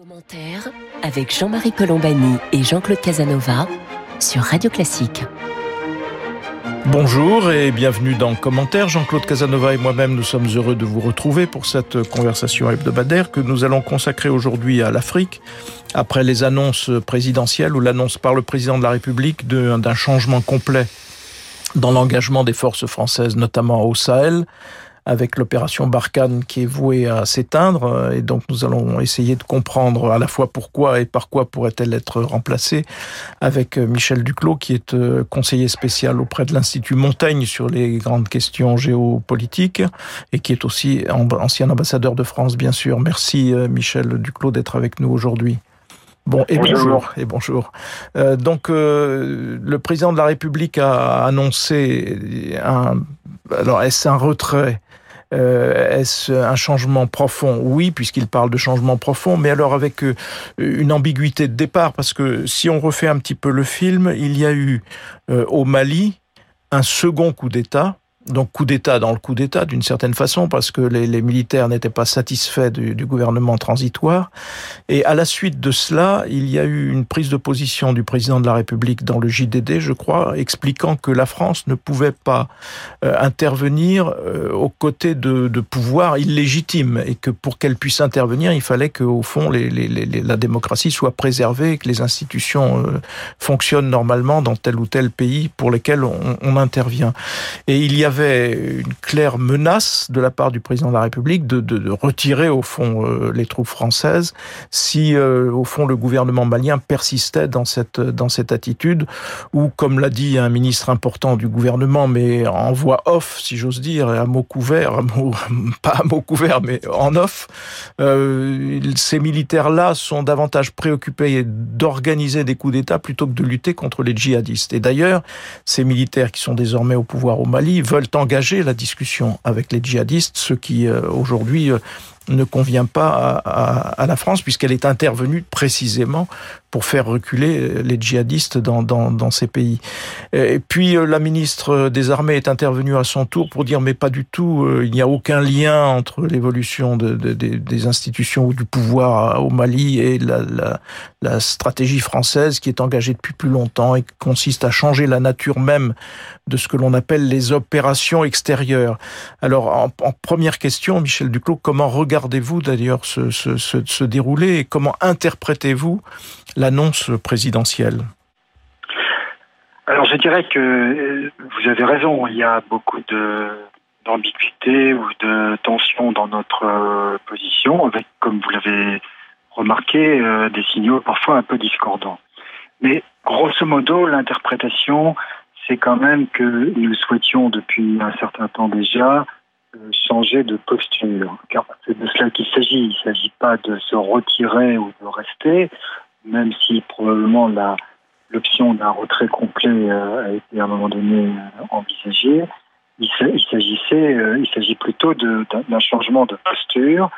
Commentaire avec Jean-Marie Colombani et Jean-Claude Casanova sur Radio Classique. Bonjour et bienvenue dans Commentaire. Jean-Claude Casanova et moi-même, nous sommes heureux de vous retrouver pour cette conversation hebdomadaire que nous allons consacrer aujourd'hui à l'Afrique, après les annonces présidentielles ou l'annonce par le président de la République d'un changement complet dans l'engagement des forces françaises, notamment au Sahel, avec l'opération Barkhane qui est vouée à s'éteindre. Et donc nous allons essayer de comprendre à la fois pourquoi et par quoi pourrait-elle être remplacée avec euh, Michel Duclos qui est euh, conseiller spécial auprès de l'Institut Montaigne sur les grandes questions géopolitiques et qui est aussi ancien ambassadeur de France bien sûr. Merci euh, Michel Duclos d'être avec nous aujourd'hui. Bon, et bonjour. Et bonjour. Euh, donc, euh, le président de la République a annoncé un. Alors, est-ce un retrait euh, Est-ce un changement profond? Oui, puisqu'il parle de changement profond, mais alors avec euh, une ambiguïté de départ, parce que si on refait un petit peu le film, il y a eu euh, au Mali un second coup d'État donc coup d'État dans le coup d'État d'une certaine façon parce que les, militaires n'étaient pas satisfaits du, gouvernement transitoire. Et à la suite de cela, il y a eu une prise de position du président de la République dans le JDD, je crois, expliquant que la France ne pouvait pas euh, intervenir euh, aux côtés de, de pouvoirs illégitimes et que pour qu'elle puisse intervenir, il fallait qu'au fond la démocratie soit préservée et que les institutions euh, fonctionnent normalement dans tel ou tel pays pour lesquels on, on intervient. Et il y a avait une claire menace de la part du président de la République de, retirer au fond euh, les troupes françaises si euh, au fond le gouvernement malien persistait dans cette dans cette attitude ou comme l'a dit un ministre important du gouvernement mais en voix off si j'ose dire à mot couvert pas à mot couvert mais en off euh, ces militaires là sont davantage préoccupés d'organiser des coups d'état plutôt que de lutter contre les djihadistes. Et d'ailleurs ces militaires qui sont désormais au pouvoir au Mali veulent veulent engager la discussion avec les djihadistes, ce qui euh, aujourd'hui euh, ne convient pas à, la France puisqu'elle est intervenue précisément pour faire reculer les djihadistes dans, ces pays. Et puis la ministre des Armées est intervenue à son tour pour dire mais pas du tout, il n'y a aucun lien entre l'évolution de, de, de, des institutions ou du pouvoir au Mali et la stratégie française qui est engagée depuis plus longtemps et qui consiste à changer la nature même de ce que l'on appelle les opérations extérieures. Alors en, en première question, Michel Duclos, comment regardez-vous d'ailleurs se, se, se, dérouler et comment interprétez-vous l'annonce présidentielle? Alors je dirais que vous avez raison, il y a beaucoup d'ambiguïté ou de tension dans notre position, avec, comme vous l'avez remarqué, euh, des signaux parfois un peu discordants. Mais grosso modo, l'interprétation, c'est quand même que nous souhaitions depuis un certain temps déjà euh, changer de posture. Car c'est de cela qu'il s'agit. Il ne s'agit pas de se retirer ou de rester, même si probablement la l'option d'un retrait complet euh, a été à un moment donné euh, envisagée. Il s'agissait, euh, il s'agit plutôt d'un changement de posture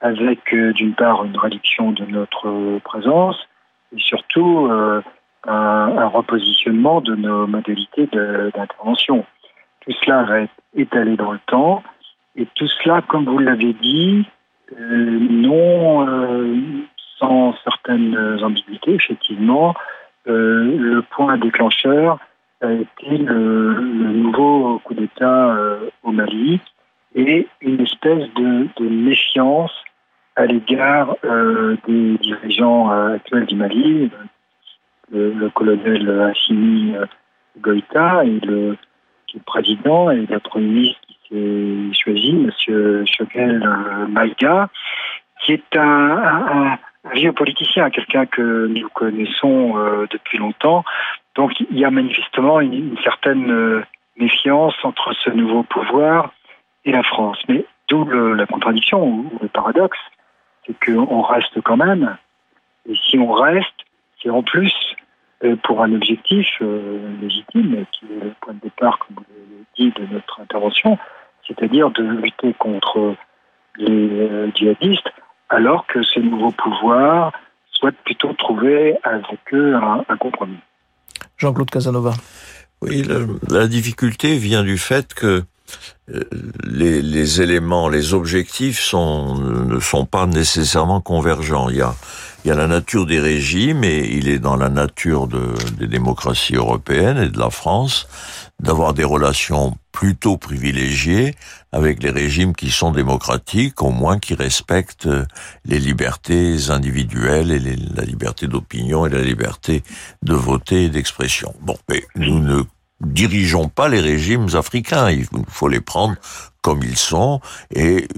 avec euh, d'une part une réduction de notre présence et surtout euh, un, un, repositionnement de nos modalités d'intervention. Tout cela va être étalé dans le temps. Et tout cela, comme vous l'avez dit, euh, non sans certaines ambiguïtés, effectivement, euh, le point déclencheur a été le, nouveau coup d'État euh, au Mali et une espèce de, méfiance à l'égard euh, des dirigeants euh, actuels du Mali, le, le colonel euh, Goïta et le, président et le premier ministre qui s'est choisi, M. Choguel euh, Maïga, qui est un, un, vieux politicien, quelqu'un que nous connaissons euh, depuis longtemps. Donc il y a manifestement une, certaine euh, méfiance entre ce nouveau pouvoir et la France. Mais d'où la contradiction ou le paradoxe, c'est qu'on reste quand même. Et si on reste, c'est en plus pour un objectif euh, légitime, qui est le point de départ, comme vous l'avez dit, de notre intervention, c'est-à-dire de lutter contre les euh, djihadistes alors que ces nouveaux pouvoirs souhaitent plutôt trouver avec eux un, un compromis. Jean-Claude Casanova. Oui, la, la, difficulté vient du fait que les, les, éléments, les objectifs sont, ne sont pas nécessairement convergents. Il y a, il y a la nature des régimes et il est dans la nature de, des démocraties européennes et de la France d'avoir des relations plutôt privilégiées avec les régimes qui sont démocratiques, au moins qui respectent les libertés individuelles et la liberté d'opinion et la liberté de voter et d'expression. Bon, mais nous ne dirigeons pas les régimes africains. Il faut les prendre comme ils sont et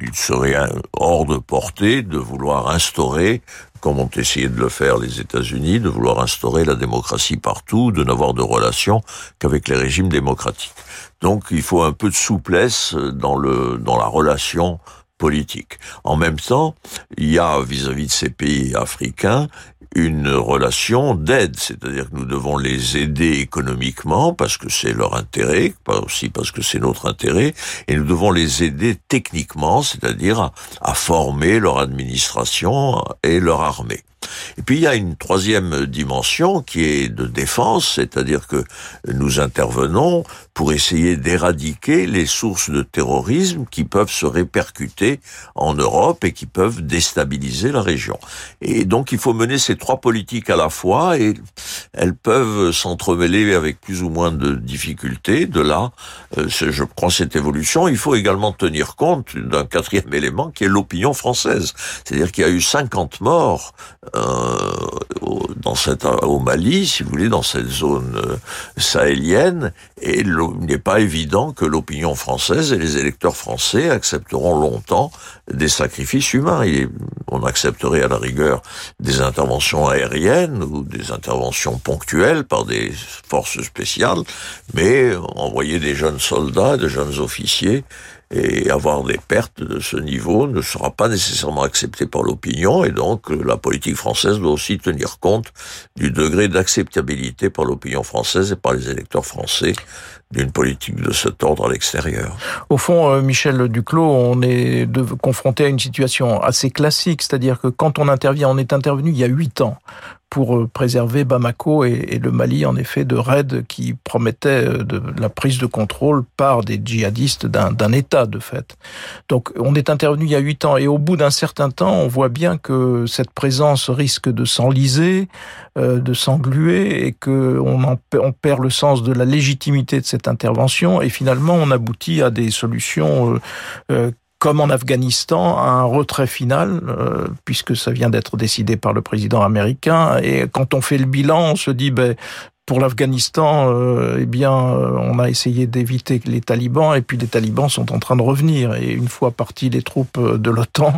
il serait hors de portée de vouloir instaurer, comme ont essayé de le faire les États-Unis, de vouloir instaurer la démocratie partout, de n'avoir de relation qu'avec les régimes démocratiques. Donc il faut un peu de souplesse dans le dans la relation politique. En même temps, il y a vis-à-vis de ces pays africains une relation d'aide, c'est-à-dire que nous devons les aider économiquement parce que c'est leur intérêt, aussi parce que c'est notre intérêt, et nous devons les aider techniquement, c'est-à-dire à, former leur administration et leur armée. Et puis il y a une troisième dimension qui est de défense, c'est-à-dire que nous intervenons pour essayer d'éradiquer les sources de terrorisme qui peuvent se répercuter en Europe et qui peuvent déstabiliser la région. Et donc il faut mener ces trois politiques à la fois et elles peuvent s'entremêler avec plus ou moins de difficultés. De là, euh, je crois cette évolution. Il faut également tenir compte d'un quatrième élément qui est l'opinion française. C'est-à-dire qu'il y a eu 50 morts dans cette, au Mali, si vous voulez, dans cette zone euh, sahélienne, et il n'est pas évident que l'opinion française et les électeurs français accepteront longtemps des sacrifices humains. on accepterait à la rigueur des interventions aériennes ou des interventions ponctuelles par des forces spéciales, mais envoyer des jeunes soldats, des jeunes officiers, et avoir des pertes de ce niveau ne sera pas nécessairement accepté par l'opinion et donc euh, la politique française doit aussi tenir compte du degré d'acceptabilité par l'opinion française et par les électeurs français d'une politique de cet ordre à l'extérieur. Au fond, euh, Michel Duclos, on est confronté à une situation assez classique, c'est-à-dire que quand on intervient, on est intervenu il y a huit ans pour euh, préserver Bamako et, le Mali, en effet, de raids qui promettaient euh, de, la prise de contrôle par des djihadistes d'un État, de fait. Donc, on est intervenu il y a huit ans, et au bout d'un certain temps, on voit bien que cette présence risque de s'enliser, euh, de s'engluer, et que on, on perd le sens de la légitimité de cette intervention, et finalement, on aboutit à des solutions euh, comme en Afghanistan, un retrait final, euh, puisque ça vient d'être décidé par le président américain. Et quand on fait le bilan, on se dit, ben, pour l'Afghanistan, euh, eh bien, euh, on a essayé d'éviter les talibans, et puis les talibans sont en train de revenir. Et une fois partis les troupes euh, de l'OTAN,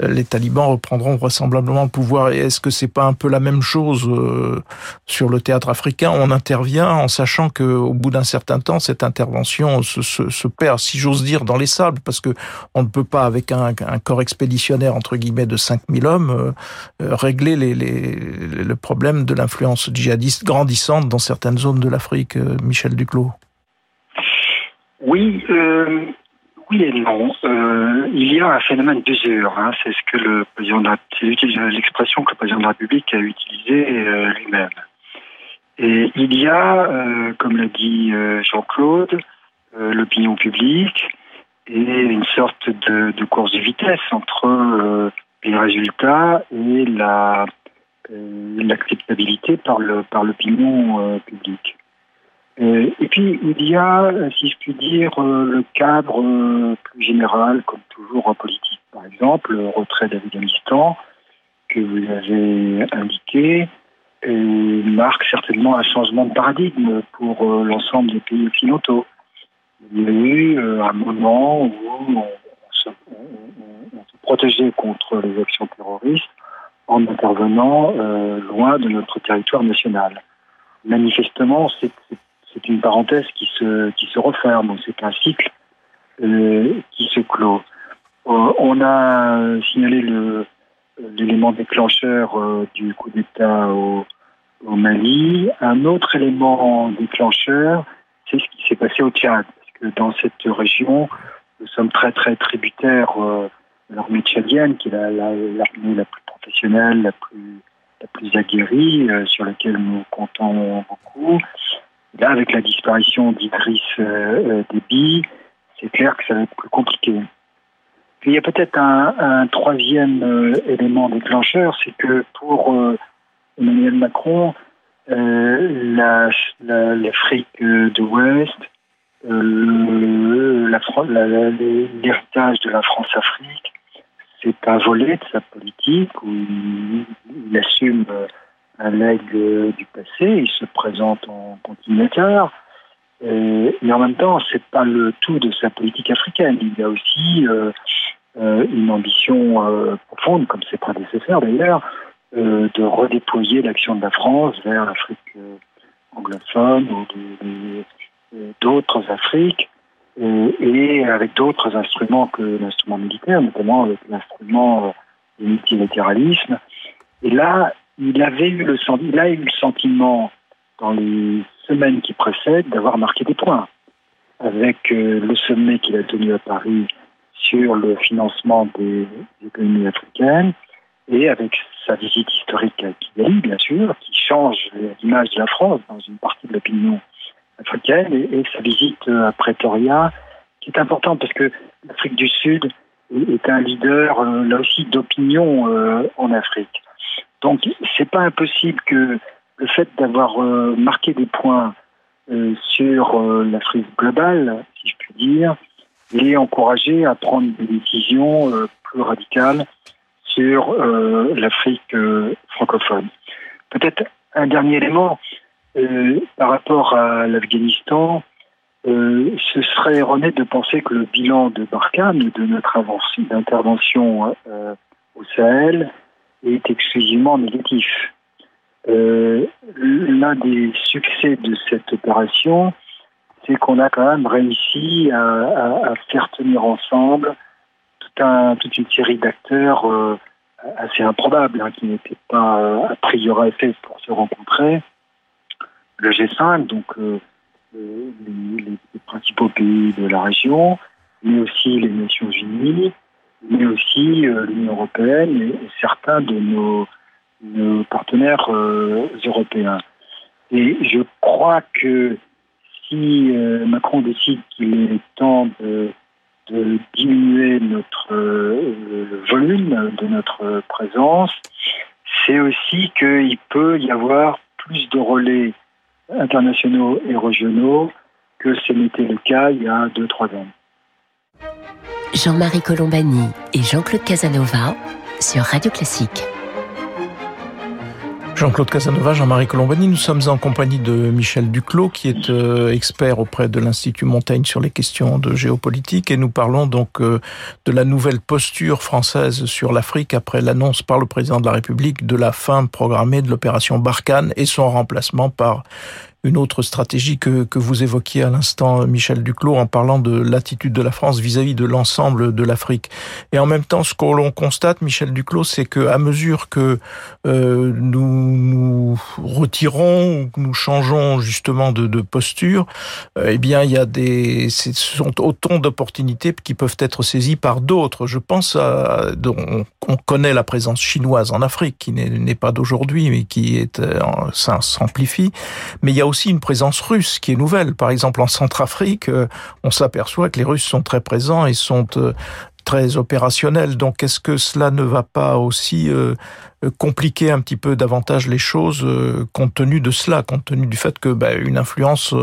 les talibans reprendront vraisemblablement le pouvoir. Et est-ce que c'est pas un peu la même chose sur le théâtre africain? On intervient en sachant que, au bout d'un certain temps, cette intervention se, se, se perd, si j'ose dire, dans les sables, parce que on ne peut pas, avec un, un corps expéditionnaire entre guillemets de 5000 hommes, régler les, les, le problème de l'influence djihadiste grandissante dans certaines zones de l'Afrique, euh, Michel Duclos Oui, euh, oui et non. Euh, il y a un phénomène d'usure. Hein, c'est ce que le l'expression que le président de la République a utilisée lui-même. Et il y a, comme l'a dit Jean-Claude, l'opinion publique et une sorte de, de course de vitesse entre les résultats et la l'acceptabilité par l'opinion euh, publique. Euh, et puis il y a, si je puis dire, le cadre plus général, comme toujours en politique. Par exemple, le retrait d'Afghanistan que vous avez indiqué marque certainement un changement de paradigme pour l'ensemble des pays occidentaux. Il y a eu un moment où on se, on se protégeait contre les actions terroristes en intervenant euh, loin de notre territoire national. Manifestement, c'est une parenthèse qui se, qui se referme, c'est un cycle euh, qui se clôt. Euh, on a signalé l'élément déclencheur euh, du coup d'État au, au, Mali. Un autre élément déclencheur, c'est ce qui s'est passé au Tchad, parce que dans cette région, nous sommes très très tributaires euh, de l'armée tchadienne, qui est l'armée la, la, plus professionnelle, la plus, aguerrie, euh, sur laquelle nous comptons beaucoup. Là, avec la disparition d'Idriss Déby, c'est clair que ça va être plus compliqué. Puis il y a peut-être un, troisième élément déclencheur, c'est que pour Emmanuel Macron, l'Afrique de l'Ouest, l'héritage de la France-Afrique, c'est un volet de sa politique où il, assume un legs du passé, il se présente en continuateur, et, en même temps, c'est pas le tout de sa politique africaine. Il y a aussi euh, euh, une ambition euh, profonde, comme ses prédécesseurs d'ailleurs, de redéployer l'action de la France vers l'Afrique anglophone ou d'autres Afriques et, avec d'autres instruments que l'instrument militaire, notamment avec l'instrument euh, du multilatéralisme. Et là, il avait eu le, il a eu le sentiment dans les semaines qui précèdent d'avoir marqué des points avec euh, le sommet qu'il a tenu à Paris sur le financement des, économies africaines et avec sa visite historique à Kigali, bien sûr, qui change l'image de la France dans une partie de l'opinion africaine et, sa visite à Pretoria, qui est importante parce que l'Afrique du Sud est un leader euh, là aussi d'opinion euh, en Afrique. Donc c'est pas impossible que le fait d'avoir euh, marqué des points sur l'Afrique globale, si je puis dire, l'ait encouragé à prendre des décisions plus radicales sur l'Afrique francophone. Peut-être un dernier élément, euh, par rapport à l'Afghanistan, euh, ce serait erroné de penser que le bilan de Barkhane, de notre intervention euh, au Sahel, est exclusivement négatif. L'un des succès de cette opération, c'est qu'on a quand même réussi à, faire tenir ensemble toute une série d'acteurs assez improbables, hein, qui n'étaient pas a priori faits pour se rencontrer le G5, donc euh, euh, les, principaux pays de la région, mais aussi les Nations Unies, mais aussi euh, l'Union européenne et, certains de nos, partenaires européens. Et je crois que si Macron décide qu'il est temps de, diminuer notre le volume de notre présence, c'est aussi qu'il peut y avoir plus de relais internationaux et régionaux que ce n'était le cas il y a 2-3 ans. Jean-Marie Colombani et Jean-Claude Casanova sur Radio Classique. Jean-Claude Casanova, Jean-Marie Colombani, nous sommes en compagnie de Michel Duclos, qui est euh, expert auprès de l'Institut Montaigne sur les questions de géopolitique, et nous parlons donc euh, de la nouvelle posture française sur l'Afrique après l'annonce par le président de la République de la fin programmée de l'opération Barkhane et son remplacement par une autre stratégie que, que vous évoquiez à l'instant, Michel Duclos, en parlant de l'attitude de la France vis-à-vis de l'ensemble de l'Afrique. Et en même temps, ce que l'on constate, Michel Duclos, c'est que à mesure que euh, nous nous retirons ou que nous changeons justement de, posture, euh, eh bien, il y a des, ce sont autant d'opportunités qui peuvent être saisies par d'autres. Je pense à, on, on, connaît la présence chinoise en Afrique, qui n'est pas d'aujourd'hui, mais qui est, euh, s'amplifie. Mais il y a aussi une présence russe qui est nouvelle. Par exemple, en Centrafrique, euh, on s'aperçoit que les Russes sont très présents et sont euh, très opérationnels. Donc, est-ce que cela ne va pas aussi euh, compliquer un petit peu davantage les choses compte tenu de cela, compte tenu du fait que bah, une influence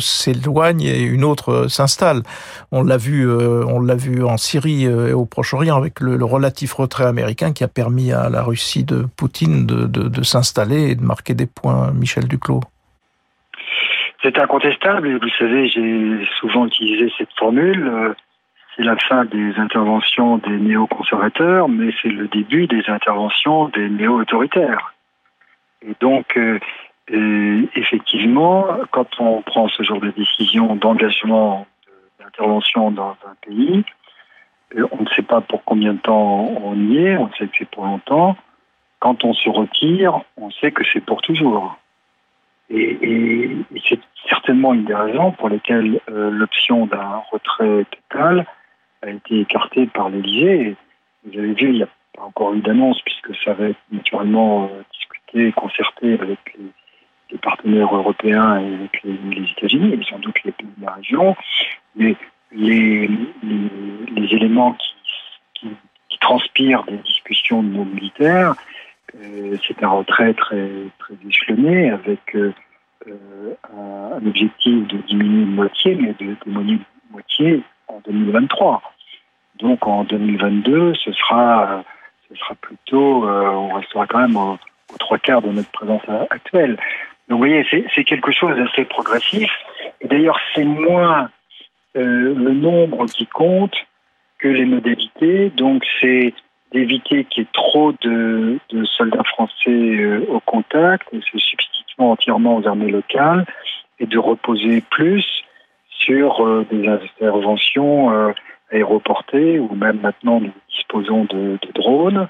s'éloigne et une autre s'installe? On l'a vu, on l'a vu en Syrie et au Proche-Orient avec le, relatif retrait américain qui a permis à la Russie de Poutine de s'installer et de marquer des points. Michel Duclos. C'est incontestable et vous savez, j'ai souvent utilisé cette formule. Euh, c'est la fin des interventions des néoconservateurs, mais c'est le début des interventions des néo-autoritaires. Et donc, euh, effectivement, quand on prend ce genre de décision d'engagement, d'intervention dans un pays, euh, on ne sait pas pour combien de temps on y est, on sait que c'est pour longtemps. Quand on se retire, on sait que c'est pour toujours. Et, et, c'est certainement une des raisons pour lesquelles euh, l'option d'un retrait total a été écartée par l'Élysée. Vous avez vu, il n'y a pas encore eu d'annonce puisque ça va être naturellement euh, discuté et concerté avec les, partenaires européens et avec les, États-Unis, et sans doute les pays de la région, mais les, les, éléments qui, transpirent des discussions de nos militaires, euh, c'est un retrait très, très échelonné avec un, objectif de diminuer de moitié, mais de de moitié en 2023. Donc en 2022, ce sera, ce sera plutôt, on restera quand même au, aux trois quarts de notre présence actuelle. Donc vous voyez, c'est quelque chose d'assez progressif. Et d'ailleurs, c'est moins euh, le nombre qui compte que les modalités. Donc c'est d'éviter qu'il y ait trop de, de soldats français euh, au contact et se substituant entièrement aux armées locales et de reposer plus sur euh, des interventions aéroportées ou même maintenant nous disposons de, de drones,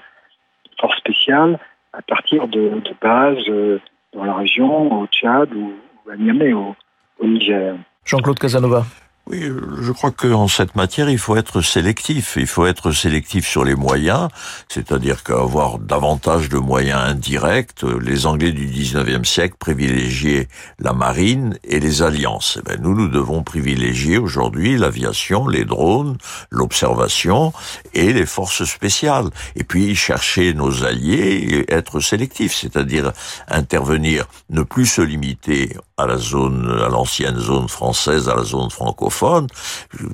forces spéciales, à partir de, bases euh, dans la région, au Tchad ou, à Niamey, au Niger. Jean-Claude Casanova. Oui, je crois qu'en cette matière, il faut être sélectif. Il faut être sélectif sur les moyens, c'est-à-dire qu'avoir davantage de moyens indirects. Les Anglais du 19e siècle privilégiaient la marine et les alliances. Eh bien, nous, nous devons privilégier aujourd'hui l'aviation, les drones, l'observation et les forces spéciales. Et puis chercher nos alliés et être sélectif, c'est-à-dire intervenir, ne plus se limiter à la zone, à l'ancienne zone française, à la zone francophone,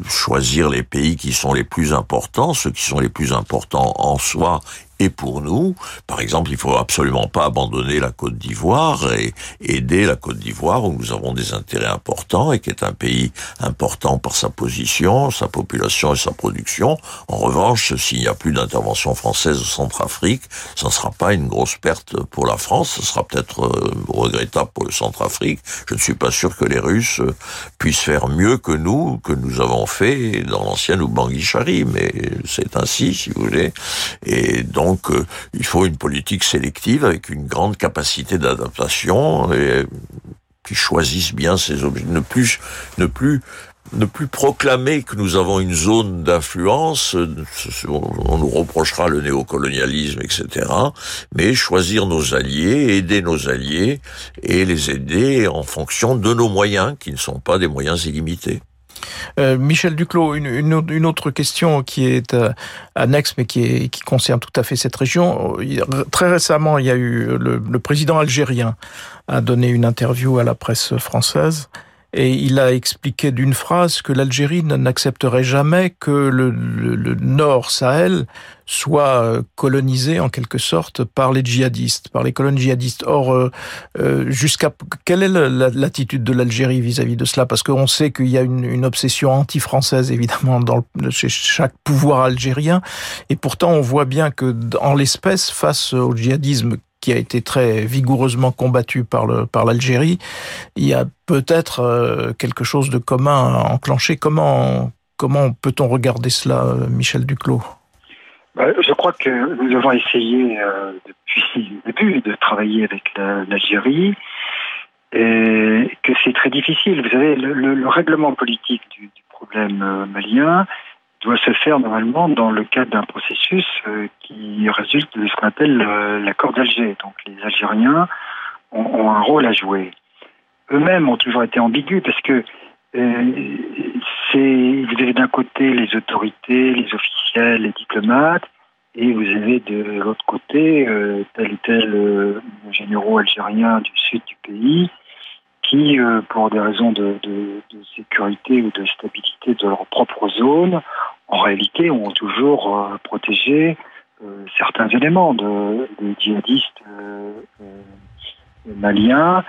choisir les pays qui sont les plus importants, ceux qui sont les plus importants en soi et pour nous, par exemple, il faut absolument pas abandonner la Côte d'Ivoire et aider la Côte d'Ivoire où nous avons des intérêts importants et qui est un pays important par sa position, sa population et sa production. En revanche, s'il n'y a plus d'intervention française au Centrafrique, ça ne sera pas une grosse perte pour la France, ce sera peut-être euh, regrettable pour le Centrafrique. Je ne suis pas sûr que les Russes euh, puissent faire mieux que nous, que nous avons fait dans l'ancienne Oubangui-Chari, mais c'est ainsi, si vous voulez. Et donc, donc euh, il faut une politique sélective avec une grande capacité d'adaptation et qui choisissent bien ses objets, ne plus ne plus ne plus proclamer que nous avons une zone d'influence, on nous reprochera le néocolonialisme, etc., mais choisir nos alliés, aider nos alliés et les aider en fonction de nos moyens, qui ne sont pas des moyens illimités. Euh, Michel Duclos, une, autre question qui est euh, annexe, mais qui, concerne tout à fait cette région. Très récemment, il y a eu le président algérien a donné une interview à la presse française et il a expliqué d'une phrase que l'Algérie n'accepterait jamais que le, nord Sahel soit euh, colonisé en quelque sorte par les djihadistes, par les colonnes djihadistes. Or, euh, euh, jusqu'à quelle est l'attitude de l'Algérie vis-à-vis de cela? Parce qu'on sait qu'il y a une, obsession anti-française évidemment dans chez chaque pouvoir algérien, et pourtant on voit bien que en l'espèce, face au djihadisme qui a été très vigoureusement combattu par l'Algérie, il y a peut-être euh, quelque chose de commun enclenché. Comment comment peut-on regarder cela, Michel Duclos? Bah, Je crois que nous avons essayé euh, depuis le début de travailler avec l'Algérie et que c'est très difficile. Vous savez, le, règlement politique du, problème euh, malien doit se faire normalement dans le cadre d'un processus euh, qui résulte de ce qu'on appelle euh, l'accord d'Alger. Donc les Algériens ont, un rôle à jouer. Eux-mêmes ont toujours été ambigus parce que euh, c'est vous avez d'un côté les autorités, les officiels, les diplomates, et vous avez de l'autre côté tel et tel généraux algériens du sud du pays qui, pour des raisons de, sécurité ou de stabilité de leur propre zone, en réalité, ont toujours euh, protégé euh, certains éléments de, djihadistes euh, maliens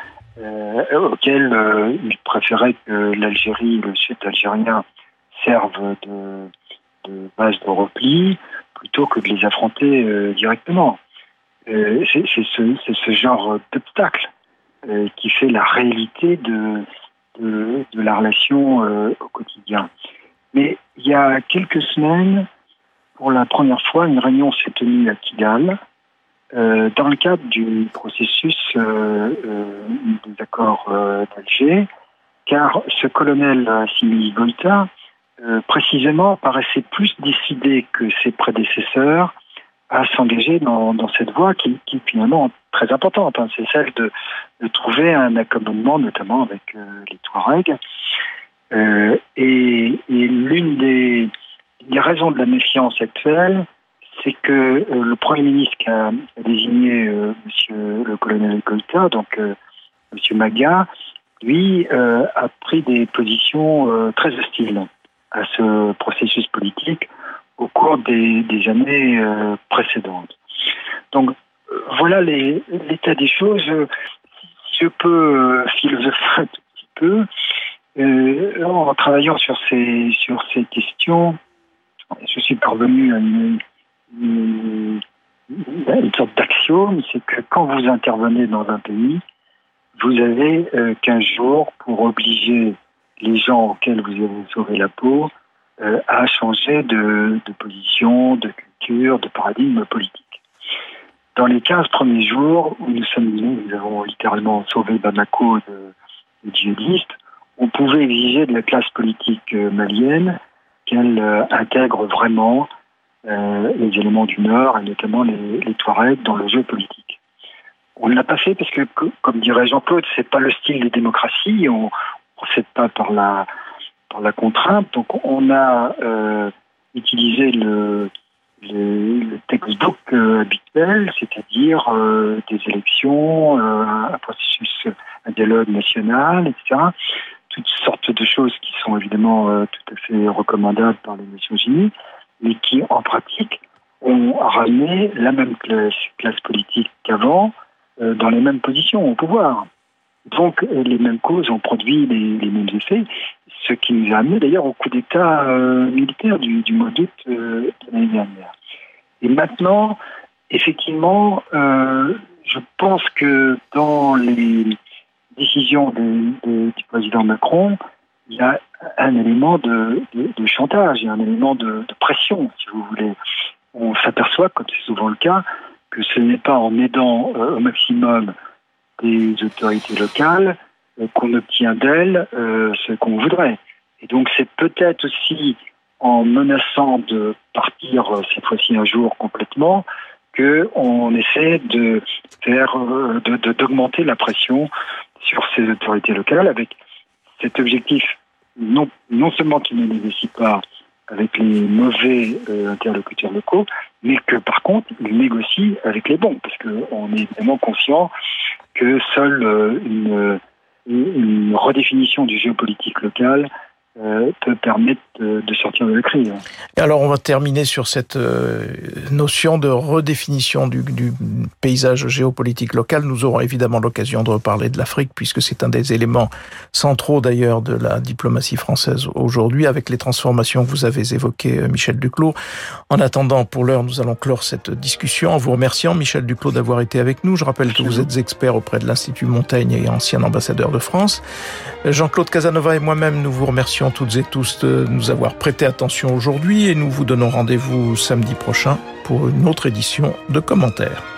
auxquels ils préféraient que l'Algérie, le sud algérien, servent de, base de repli plutôt que de les affronter directement. c'est ce, genre d'obstacle qui fait la réalité de, de, la relation au quotidien. Mais il y a quelques semaines, pour la première fois, une réunion s'est tenue à Kigali euh, dans le cadre du processus euh, euh, des accords d'Alger, car ce colonel Simi Goïta, précisément, paraissait plus décidé que ses prédécesseurs à s'engager dans, cette voie qui, qui, finalement très importante. Hein. C'est celle de, trouver un accommodement, notamment avec les Touaregs. et, l'une des, raisons de la méfiance actuelle, c'est que le Premier ministre qui a, désigné Monsieur le colonel Goïta, donc Monsieur Maga, lui a pris des positions très hostiles à ce processus politique au cours des, années euh, précédentes. Donc euh, voilà l'état des choses. Si je peux euh, philosopher un tout petit peu, en travaillant sur ces, questions, je suis parvenu à une, une, sorte d'axiome, c'est que quand vous intervenez dans un pays, vous avez 15 jours pour obliger les gens auxquels vous avez sauvé la peau euh, à changer de, position, de culture, de paradigme politique. Dans les 15 premiers jours où nous sommes venus, nous avons littéralement sauvé Bamako de, djihadistes, on pouvait exiger de la classe politique euh, malienne qu'elle euh, intègre vraiment les éléments du Nord, et notamment les, les Touaregs, dans le jeu politique. On ne l'a pas fait parce que, comme dirait Jean-Claude, c'est pas le style des démocraties. On ne procède pas par la, la contrainte. Donc on a euh, utilisé le, le, textbook euh, habituel, c'est-à-dire euh, des élections, un processus, un dialogue national, etc. Toutes sortes de choses qui sont évidemment tout à fait recommandables par les Nations Unies, mais qui en pratique ont ramené la même classe politique qu'avant dans les mêmes positions au pouvoir. Donc les mêmes causes ont produit les mêmes effets ce qui nous a amené d'ailleurs au coup d'État euh, militaire du, mois d'août euh, de l'année dernière. Et maintenant, effectivement, euh, je pense que dans les décisions du président Macron, il y a un élément de, chantage, il y a un élément de, pression, si vous voulez. On s'aperçoit, comme c'est souvent le cas, que ce n'est pas en aidant au maximum des autorités locales qu'on obtient d'elle euh, ce qu'on voudrait. Et donc c'est peut-être aussi en menaçant de partir euh, cette fois-ci un jour complètement qu'on essaie de faire euh, d'augmenter la pression sur ces autorités locales avec cet objectif non, non seulement qui ne négocie pas avec les mauvais interlocuteurs locaux, mais que par contre, il négocie avec les bons, parce qu'on est évidemment conscient que seule une une redéfinition du géopolitique local euh, peut permettre de, sortir de la crise. alors on va terminer sur cette euh, notion de redéfinition du, paysage géopolitique local. Nous aurons évidemment l'occasion de reparler de l'Afrique puisque c'est un des éléments centraux d'ailleurs de la diplomatie française aujourd'hui avec les transformations que vous avez évoquées, euh, Michel Duclos. En attendant, pour l'heure, nous allons clore cette discussion en vous remerciant, Michel Duclos, d'avoir été avec nous. Je rappelle que vous êtes expert auprès de l'Institut Montaigne et ancien ambassadeur de France. Jean-Claude Casanova et moi-même, nous vous toutes et tous de nous avoir prêté attention aujourd'hui et nous vous donnons rendez-vous samedi prochain pour une autre édition de commentaires.